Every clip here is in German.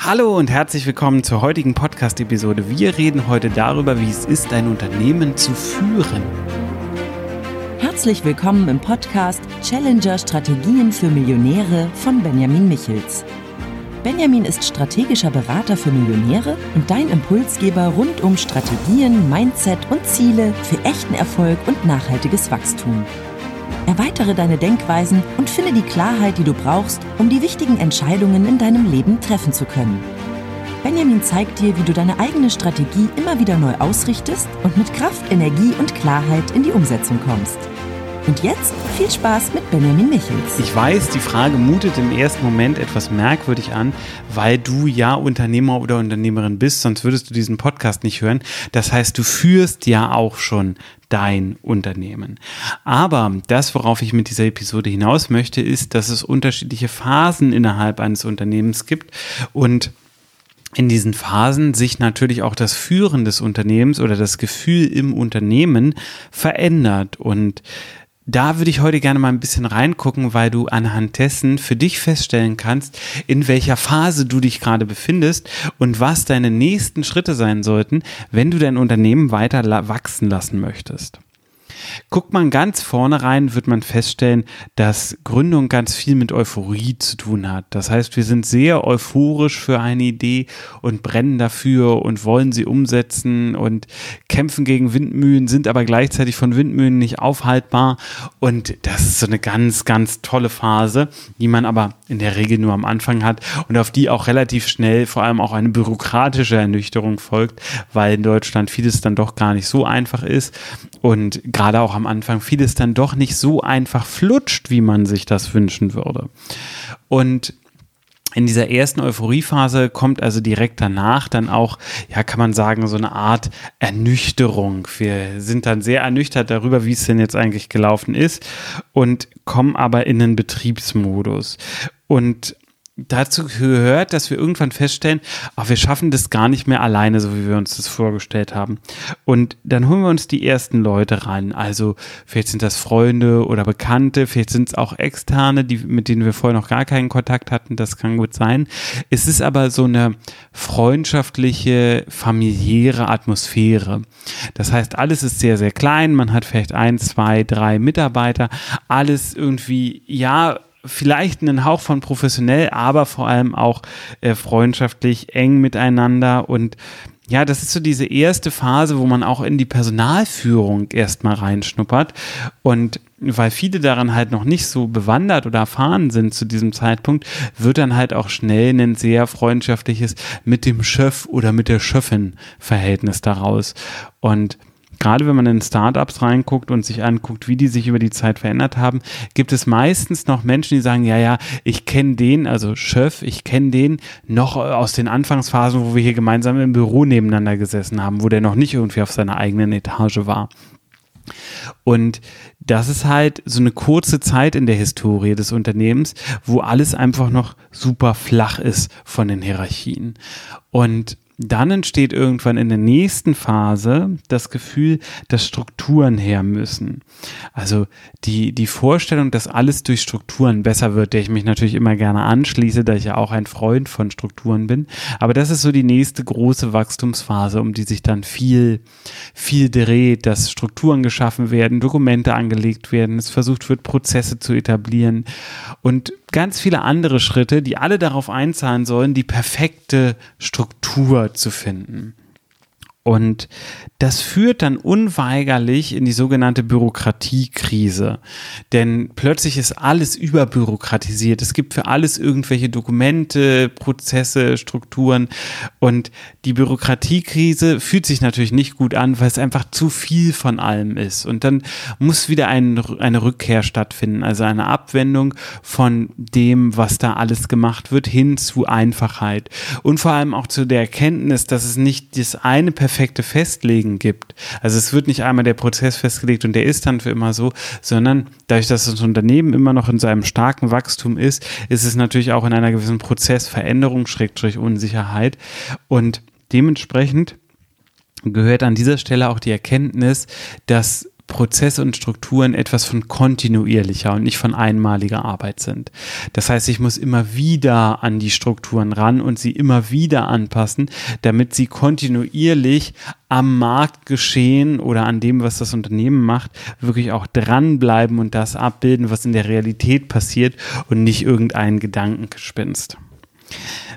Hallo und herzlich willkommen zur heutigen Podcast-Episode. Wir reden heute darüber, wie es ist, ein Unternehmen zu führen. Herzlich willkommen im Podcast Challenger Strategien für Millionäre von Benjamin Michels. Benjamin ist strategischer Berater für Millionäre und dein Impulsgeber rund um Strategien, Mindset und Ziele für echten Erfolg und nachhaltiges Wachstum. Erweitere deine Denkweisen und finde die Klarheit, die du brauchst, um die wichtigen Entscheidungen in deinem Leben treffen zu können. Benjamin zeigt dir, wie du deine eigene Strategie immer wieder neu ausrichtest und mit Kraft, Energie und Klarheit in die Umsetzung kommst. Und jetzt viel Spaß mit Benjamin Michels. Ich weiß, die Frage mutet im ersten Moment etwas merkwürdig an, weil du ja Unternehmer oder Unternehmerin bist, sonst würdest du diesen Podcast nicht hören. Das heißt, du führst ja auch schon dein Unternehmen. Aber das, worauf ich mit dieser Episode hinaus möchte, ist, dass es unterschiedliche Phasen innerhalb eines Unternehmens gibt und in diesen Phasen sich natürlich auch das Führen des Unternehmens oder das Gefühl im Unternehmen verändert. Und da würde ich heute gerne mal ein bisschen reingucken, weil du anhand dessen für dich feststellen kannst, in welcher Phase du dich gerade befindest und was deine nächsten Schritte sein sollten, wenn du dein Unternehmen weiter wachsen lassen möchtest. Guckt man ganz vorne rein, wird man feststellen, dass Gründung ganz viel mit Euphorie zu tun hat. Das heißt, wir sind sehr euphorisch für eine Idee und brennen dafür und wollen sie umsetzen und kämpfen gegen Windmühlen, sind aber gleichzeitig von Windmühlen nicht aufhaltbar. Und das ist so eine ganz, ganz tolle Phase, die man aber in der Regel nur am Anfang hat und auf die auch relativ schnell vor allem auch eine bürokratische Ernüchterung folgt, weil in Deutschland vieles dann doch gar nicht so einfach ist und gerade auch am Anfang vieles dann doch nicht so einfach flutscht, wie man sich das wünschen würde. Und in dieser ersten Euphoriephase kommt also direkt danach dann auch, ja, kann man sagen, so eine Art Ernüchterung. Wir sind dann sehr ernüchtert darüber, wie es denn jetzt eigentlich gelaufen ist und kommen aber in den Betriebsmodus. Und dazu gehört, dass wir irgendwann feststellen, ach, wir schaffen das gar nicht mehr alleine, so wie wir uns das vorgestellt haben. Und dann holen wir uns die ersten Leute ran. Also vielleicht sind das Freunde oder Bekannte, vielleicht sind es auch Externe, die, mit denen wir vorher noch gar keinen Kontakt hatten. Das kann gut sein. Es ist aber so eine freundschaftliche, familiäre Atmosphäre. Das heißt, alles ist sehr, sehr klein. Man hat vielleicht ein, zwei, drei Mitarbeiter. Alles irgendwie, ja, vielleicht einen Hauch von professionell, aber vor allem auch äh, freundschaftlich eng miteinander und ja, das ist so diese erste Phase, wo man auch in die Personalführung erstmal reinschnuppert. Und weil viele daran halt noch nicht so bewandert oder erfahren sind zu diesem Zeitpunkt, wird dann halt auch schnell ein sehr freundschaftliches mit dem Chef oder mit der Chefin Verhältnis daraus. Und gerade wenn man in Startups reinguckt und sich anguckt, wie die sich über die Zeit verändert haben, gibt es meistens noch Menschen, die sagen, ja, ja, ich kenne den, also Chef, ich kenne den noch aus den Anfangsphasen, wo wir hier gemeinsam im Büro nebeneinander gesessen haben, wo der noch nicht irgendwie auf seiner eigenen Etage war. Und das ist halt so eine kurze Zeit in der Historie des Unternehmens, wo alles einfach noch super flach ist von den Hierarchien. Und dann entsteht irgendwann in der nächsten Phase das Gefühl, dass Strukturen her müssen. Also die, die Vorstellung, dass alles durch Strukturen besser wird, der ich mich natürlich immer gerne anschließe, da ich ja auch ein Freund von Strukturen bin. Aber das ist so die nächste große Wachstumsphase, um die sich dann viel, viel dreht, dass Strukturen geschaffen werden, Dokumente angelegt werden, es versucht wird, Prozesse zu etablieren und ganz viele andere Schritte, die alle darauf einzahlen sollen, die perfekte Struktur zu finden. Und das führt dann unweigerlich in die sogenannte Bürokratiekrise. Denn plötzlich ist alles überbürokratisiert. Es gibt für alles irgendwelche Dokumente, Prozesse, Strukturen. Und die Bürokratiekrise fühlt sich natürlich nicht gut an, weil es einfach zu viel von allem ist. Und dann muss wieder ein, eine Rückkehr stattfinden, also eine Abwendung von dem, was da alles gemacht wird, hin zu Einfachheit. Und vor allem auch zu der Erkenntnis, dass es nicht das eine perfekte perfekte Festlegen gibt. Also es wird nicht einmal der Prozess festgelegt und der ist dann für immer so, sondern dadurch, dass das Unternehmen immer noch in seinem starken Wachstum ist, ist es natürlich auch in einer gewissen Prozessveränderung, Schrägstrich Unsicherheit und dementsprechend gehört an dieser Stelle auch die Erkenntnis, dass Prozesse und Strukturen etwas von kontinuierlicher und nicht von einmaliger Arbeit sind. Das heißt, ich muss immer wieder an die Strukturen ran und sie immer wieder anpassen, damit sie kontinuierlich am Markt geschehen oder an dem, was das Unternehmen macht, wirklich auch dranbleiben und das abbilden, was in der Realität passiert und nicht irgendein Gedankengespinst.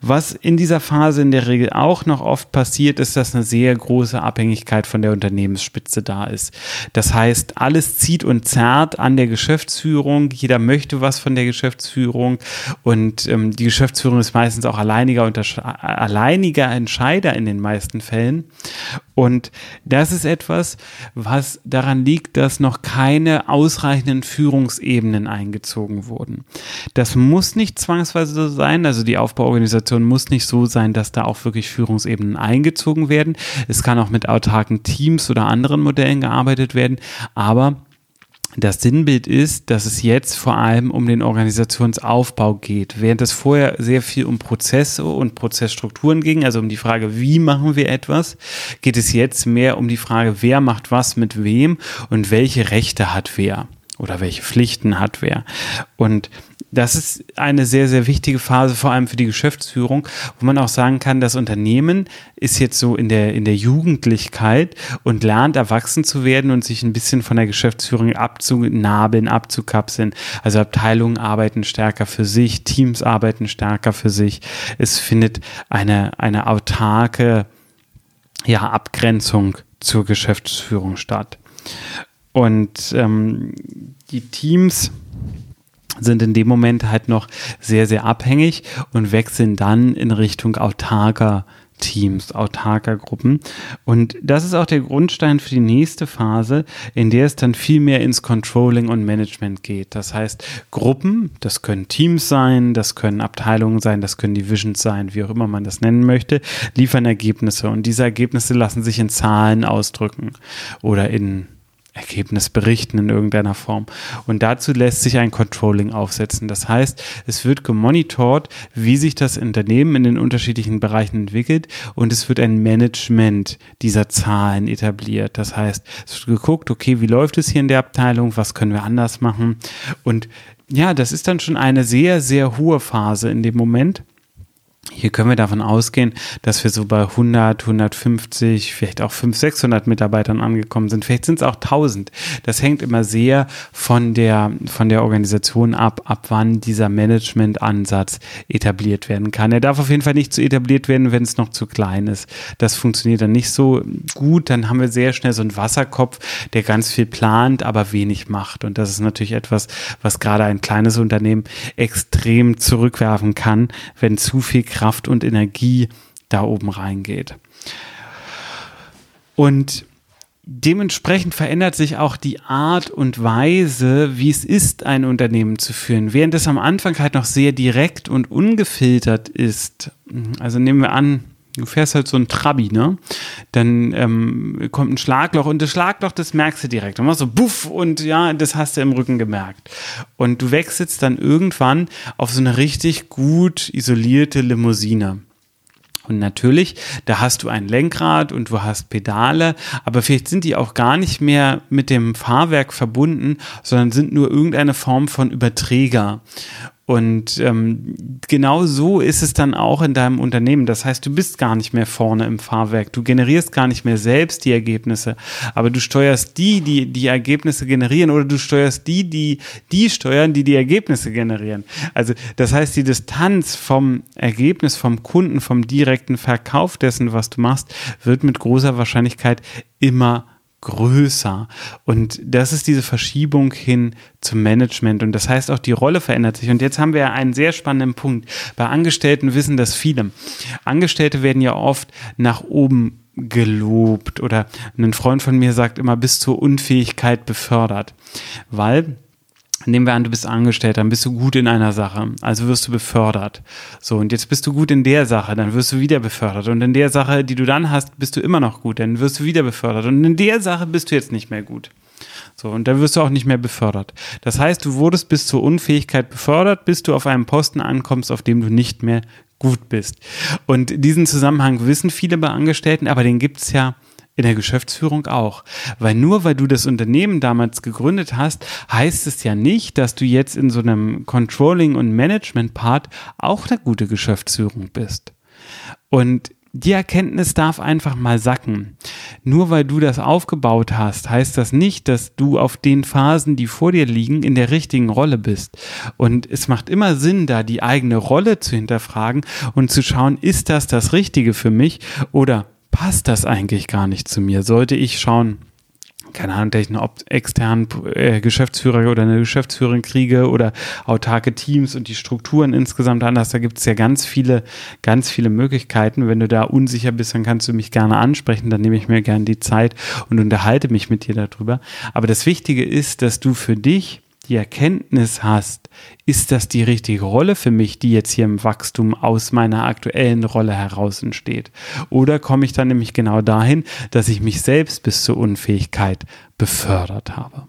Was in dieser Phase in der Regel auch noch oft passiert, ist, dass eine sehr große Abhängigkeit von der Unternehmensspitze da ist. Das heißt, alles zieht und zerrt an der Geschäftsführung. Jeder möchte was von der Geschäftsführung und ähm, die Geschäftsführung ist meistens auch alleiniger, alleiniger Entscheider in den meisten Fällen. Und das ist etwas, was daran liegt, dass noch keine ausreichenden Führungsebenen eingezogen wurden. Das muss nicht zwangsweise so sein, also die Aufbauorganisation muss nicht so sein, dass da auch wirklich Führungsebenen eingezogen werden. Es kann auch mit autarken Teams oder anderen Modellen gearbeitet werden, aber das Sinnbild ist, dass es jetzt vor allem um den Organisationsaufbau geht. Während es vorher sehr viel um Prozesse und Prozessstrukturen ging, also um die Frage, wie machen wir etwas, geht es jetzt mehr um die Frage, wer macht was mit wem und welche Rechte hat wer oder welche Pflichten hat wer. Und das ist eine sehr, sehr wichtige Phase, vor allem für die Geschäftsführung, wo man auch sagen kann, das Unternehmen ist jetzt so in der, in der Jugendlichkeit und lernt erwachsen zu werden und sich ein bisschen von der Geschäftsführung abzunabeln, abzukapseln. Also Abteilungen arbeiten stärker für sich, Teams arbeiten stärker für sich. Es findet eine, eine autarke ja, Abgrenzung zur Geschäftsführung statt. Und ähm, die Teams, sind in dem Moment halt noch sehr, sehr abhängig und wechseln dann in Richtung autarker Teams, autarker Gruppen. Und das ist auch der Grundstein für die nächste Phase, in der es dann viel mehr ins Controlling und Management geht. Das heißt, Gruppen, das können Teams sein, das können Abteilungen sein, das können Divisions sein, wie auch immer man das nennen möchte, liefern Ergebnisse. Und diese Ergebnisse lassen sich in Zahlen ausdrücken oder in Ergebnis berichten in irgendeiner Form. Und dazu lässt sich ein Controlling aufsetzen. Das heißt, es wird gemonitort, wie sich das Unternehmen in den unterschiedlichen Bereichen entwickelt und es wird ein Management dieser Zahlen etabliert. Das heißt, es wird geguckt, okay, wie läuft es hier in der Abteilung, was können wir anders machen? Und ja, das ist dann schon eine sehr, sehr hohe Phase in dem Moment. Hier können wir davon ausgehen, dass wir so bei 100, 150, vielleicht auch 500, 600 Mitarbeitern angekommen sind. Vielleicht sind es auch 1000. Das hängt immer sehr von der, von der Organisation ab, ab wann dieser Management-Ansatz etabliert werden kann. Er darf auf jeden Fall nicht zu etabliert werden, wenn es noch zu klein ist. Das funktioniert dann nicht so gut. Dann haben wir sehr schnell so einen Wasserkopf, der ganz viel plant, aber wenig macht. Und das ist natürlich etwas, was gerade ein kleines Unternehmen extrem zurückwerfen kann, wenn zu viel Kraft und Energie da oben reingeht. Und dementsprechend verändert sich auch die Art und Weise, wie es ist, ein Unternehmen zu führen. Während es am Anfang halt noch sehr direkt und ungefiltert ist, also nehmen wir an, du fährst halt so ein Trabi, ne? Dann ähm, kommt ein Schlagloch und das Schlagloch, das merkst du direkt. Und machst so buff und ja, das hast du im Rücken gemerkt. Und du wechselst dann irgendwann auf so eine richtig gut isolierte Limousine. Und natürlich, da hast du ein Lenkrad und du hast Pedale, aber vielleicht sind die auch gar nicht mehr mit dem Fahrwerk verbunden, sondern sind nur irgendeine Form von Überträger. Und ähm, genau so ist es dann auch in deinem Unternehmen. Das heißt, du bist gar nicht mehr vorne im Fahrwerk. Du generierst gar nicht mehr selbst die Ergebnisse, aber du steuerst die, die die Ergebnisse generieren oder du steuerst die, die die steuern, die die Ergebnisse generieren. Also das heißt, die Distanz vom Ergebnis, vom Kunden, vom direkten Verkauf dessen, was du machst, wird mit großer Wahrscheinlichkeit immer größer. Und das ist diese Verschiebung hin zum Management. Und das heißt auch, die Rolle verändert sich. Und jetzt haben wir einen sehr spannenden Punkt. Bei Angestellten wissen das viele. Angestellte werden ja oft nach oben gelobt oder ein Freund von mir sagt immer bis zur Unfähigkeit befördert, weil Nehmen wir an, du bist angestellt, dann bist du gut in einer Sache, also wirst du befördert. So, und jetzt bist du gut in der Sache, dann wirst du wieder befördert. Und in der Sache, die du dann hast, bist du immer noch gut, dann wirst du wieder befördert. Und in der Sache bist du jetzt nicht mehr gut. So, und dann wirst du auch nicht mehr befördert. Das heißt, du wurdest bis zur Unfähigkeit befördert, bis du auf einem Posten ankommst, auf dem du nicht mehr gut bist. Und diesen Zusammenhang wissen viele bei Angestellten, aber den gibt es ja In der Geschäftsführung auch. Weil nur weil du das Unternehmen damals gegründet hast, heißt es ja nicht, dass du jetzt in so einem Controlling- und Management-Part auch eine gute Geschäftsführung bist. Und die Erkenntnis darf einfach mal sacken. Nur weil du das aufgebaut hast, heißt das nicht, dass du auf den Phasen, die vor dir liegen, in der richtigen Rolle bist. Und es macht immer Sinn, da die eigene Rolle zu hinterfragen und zu schauen, ist das das Richtige für mich oder passt das eigentlich gar nicht zu mir? Sollte ich schauen, keine Ahnung, dass ich einen externen äh, Geschäftsführer oder eine Geschäftsführerin kriege oder autarke Teams und die Strukturen insgesamt anders. Da gibt es ja ganz viele, ganz viele Möglichkeiten. Wenn du da unsicher bist, dann kannst du mich gerne ansprechen. Dann nehme ich mir gerne die Zeit und unterhalte mich mit dir darüber. Aber das Wichtige ist, dass du für dich die Erkenntnis hast, ist das die richtige Rolle für mich, die jetzt hier im Wachstum aus meiner aktuellen Rolle heraus entsteht? Oder komme ich dann nämlich genau dahin, dass ich mich selbst bis zur Unfähigkeit befördert habe?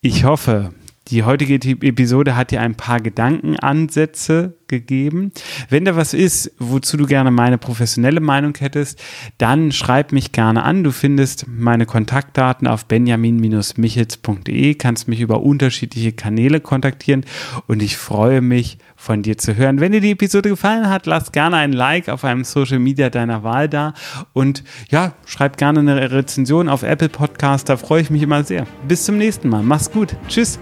Ich hoffe, die heutige Episode hat dir ein paar Gedankenansätze gegeben. Wenn da was ist, wozu du gerne meine professionelle Meinung hättest, dann schreib mich gerne an. Du findest meine Kontaktdaten auf benjamin-michels.de, kannst mich über unterschiedliche Kanäle kontaktieren und ich freue mich, von dir zu hören. Wenn dir die Episode gefallen hat, lass gerne ein Like auf einem Social Media deiner Wahl da und ja, schreib gerne eine Rezension auf Apple Podcast, da freue ich mich immer sehr. Bis zum nächsten Mal. Mach's gut. Tschüss.